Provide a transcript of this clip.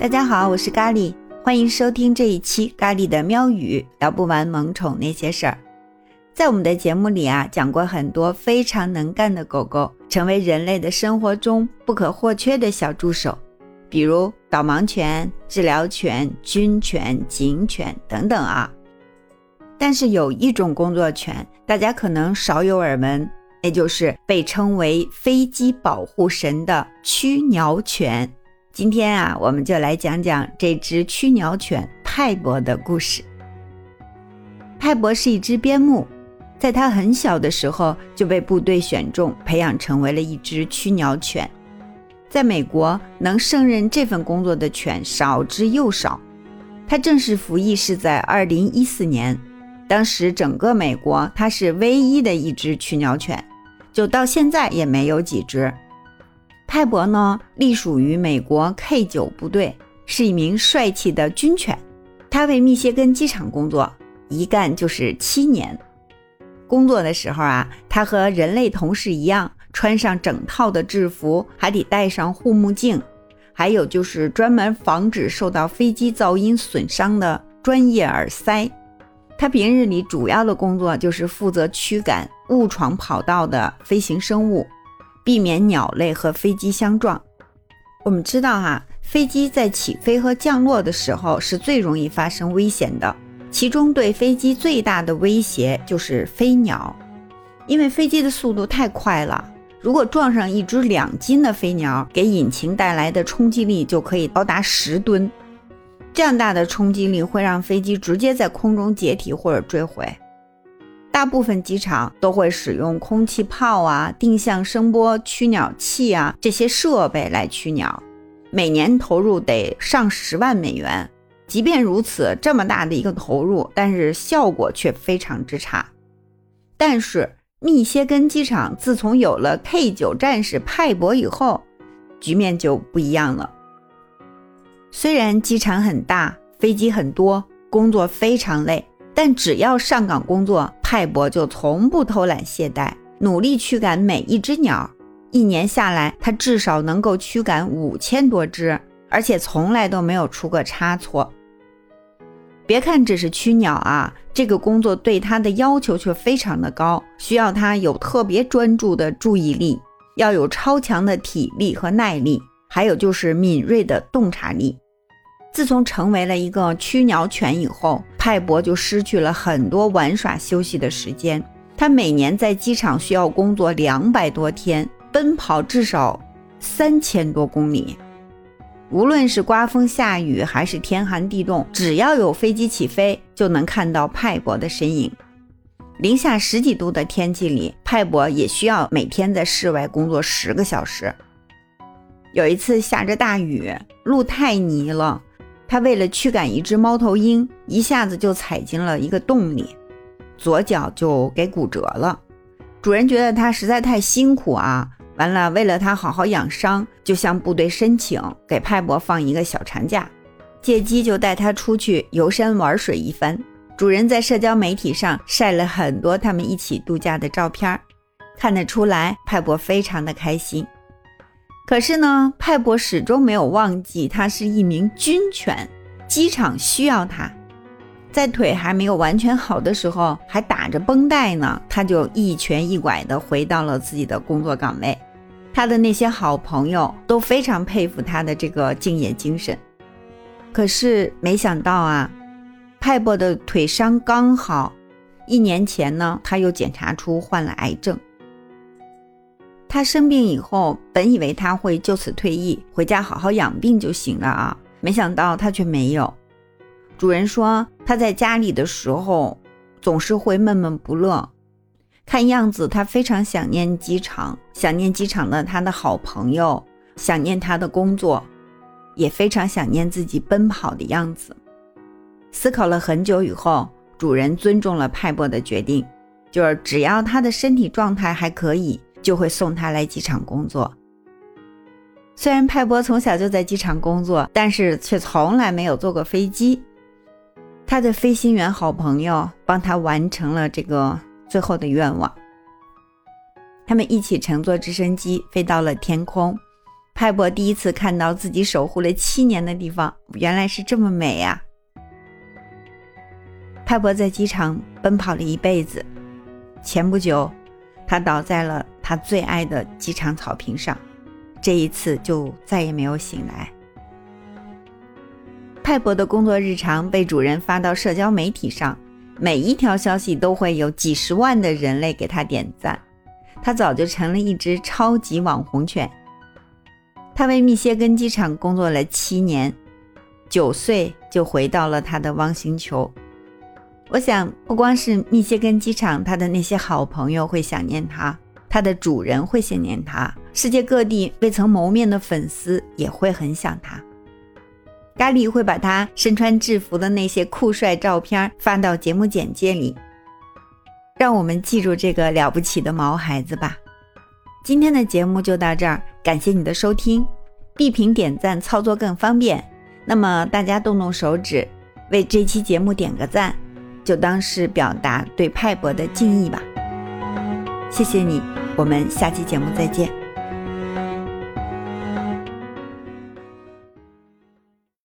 大家好，我是咖喱，欢迎收听这一期咖喱的喵语，聊不完萌宠那些事儿。在我们的节目里啊，讲过很多非常能干的狗狗，成为人类的生活中不可或缺的小助手，比如导盲犬、治疗犬、军犬、警犬等等啊。但是有一种工作犬，大家可能少有耳闻，也就是被称为飞机保护神的驱鸟犬。今天啊，我们就来讲讲这只驱鸟犬派博的故事。派博是一只边牧，在它很小的时候就被部队选中，培养成为了一只驱鸟犬。在美国，能胜任这份工作的犬少之又少。它正式服役是在2014年，当时整个美国它是唯一的一只驱鸟犬，就到现在也没有几只。派博呢，隶属于美国 K 九部队，是一名帅气的军犬。他为密歇根机场工作，一干就是七年。工作的时候啊，他和人类同事一样，穿上整套的制服，还得戴上护目镜，还有就是专门防止受到飞机噪音损伤的专业耳塞。他平日里主要的工作就是负责驱赶误闯跑道的飞行生物。避免鸟类和飞机相撞。我们知道哈，飞机在起飞和降落的时候是最容易发生危险的。其中对飞机最大的威胁就是飞鸟，因为飞机的速度太快了，如果撞上一只两斤的飞鸟，给引擎带来的冲击力就可以高达十吨。这样大的冲击力会让飞机直接在空中解体或者坠毁。大部分机场都会使用空气炮啊、定向声波驱鸟器啊这些设备来驱鸟，每年投入得上十万美元。即便如此，这么大的一个投入，但是效果却非常之差。但是密歇根机场自从有了 K 九战士派博以后，局面就不一样了。虽然机场很大，飞机很多，工作非常累。但只要上岗工作，派博就从不偷懒懈怠，努力驱赶每一只鸟。一年下来，他至少能够驱赶五千多只，而且从来都没有出过差错。别看只是驱鸟啊，这个工作对他的要求却非常的高，需要他有特别专注的注意力，要有超强的体力和耐力，还有就是敏锐的洞察力。自从成为了一个驱鸟犬以后，派博就失去了很多玩耍休息的时间。他每年在机场需要工作两百多天，奔跑至少三千多公里。无论是刮风下雨还是天寒地冻，只要有飞机起飞，就能看到派博的身影。零下十几度的天气里，派博也需要每天在室外工作十个小时。有一次下着大雨，路太泥了。他为了驱赶一只猫头鹰，一下子就踩进了一个洞里，左脚就给骨折了。主人觉得他实在太辛苦啊，完了，为了他好好养伤，就向部队申请给派博放一个小长假，借机就带他出去游山玩水一番。主人在社交媒体上晒了很多他们一起度假的照片，看得出来派博非常的开心。可是呢，派博始终没有忘记他是一名军犬，机场需要他。在腿还没有完全好的时候，还打着绷带呢，他就一瘸一拐地回到了自己的工作岗位。他的那些好朋友都非常佩服他的这个敬业精神。可是没想到啊，派博的腿伤刚好，一年前呢，他又检查出患了癌症。他生病以后，本以为他会就此退役，回家好好养病就行了啊！没想到他却没有。主人说他在家里的时候总是会闷闷不乐，看样子他非常想念机场，想念机场的他的好朋友，想念他的工作，也非常想念自己奔跑的样子。思考了很久以后，主人尊重了派博的决定，就是只要他的身体状态还可以。就会送他来机场工作。虽然派博从小就在机场工作，但是却从来没有坐过飞机。他的飞行员好朋友帮他完成了这个最后的愿望。他们一起乘坐直升机飞到了天空，派博第一次看到自己守护了七年的地方，原来是这么美呀！派博在机场奔跑了一辈子，前不久，他倒在了他最爱的机场草坪上，这一次就再也没有醒来。派博的工作日常被主人发到社交媒体上，每一条消息都会有几十万的人类给他点赞，他早就成了一只超级网红犬。他为密歇根机场工作了七年，九岁就回到了他的汪星球。我想，不光是密歇根机场，他的那些好朋友会想念他，他的主人会想念他，世界各地未曾谋面的粉丝也会很想他。咖喱会把他身穿制服的那些酷帅照片发到节目简介里，让我们记住这个了不起的毛孩子吧。今天的节目就到这儿，感谢你的收听。闭屏点赞操作更方便，那么大家动动手指为这期节目点个赞。就当是表达对派博的敬意吧，谢谢你，我们下期节目再见。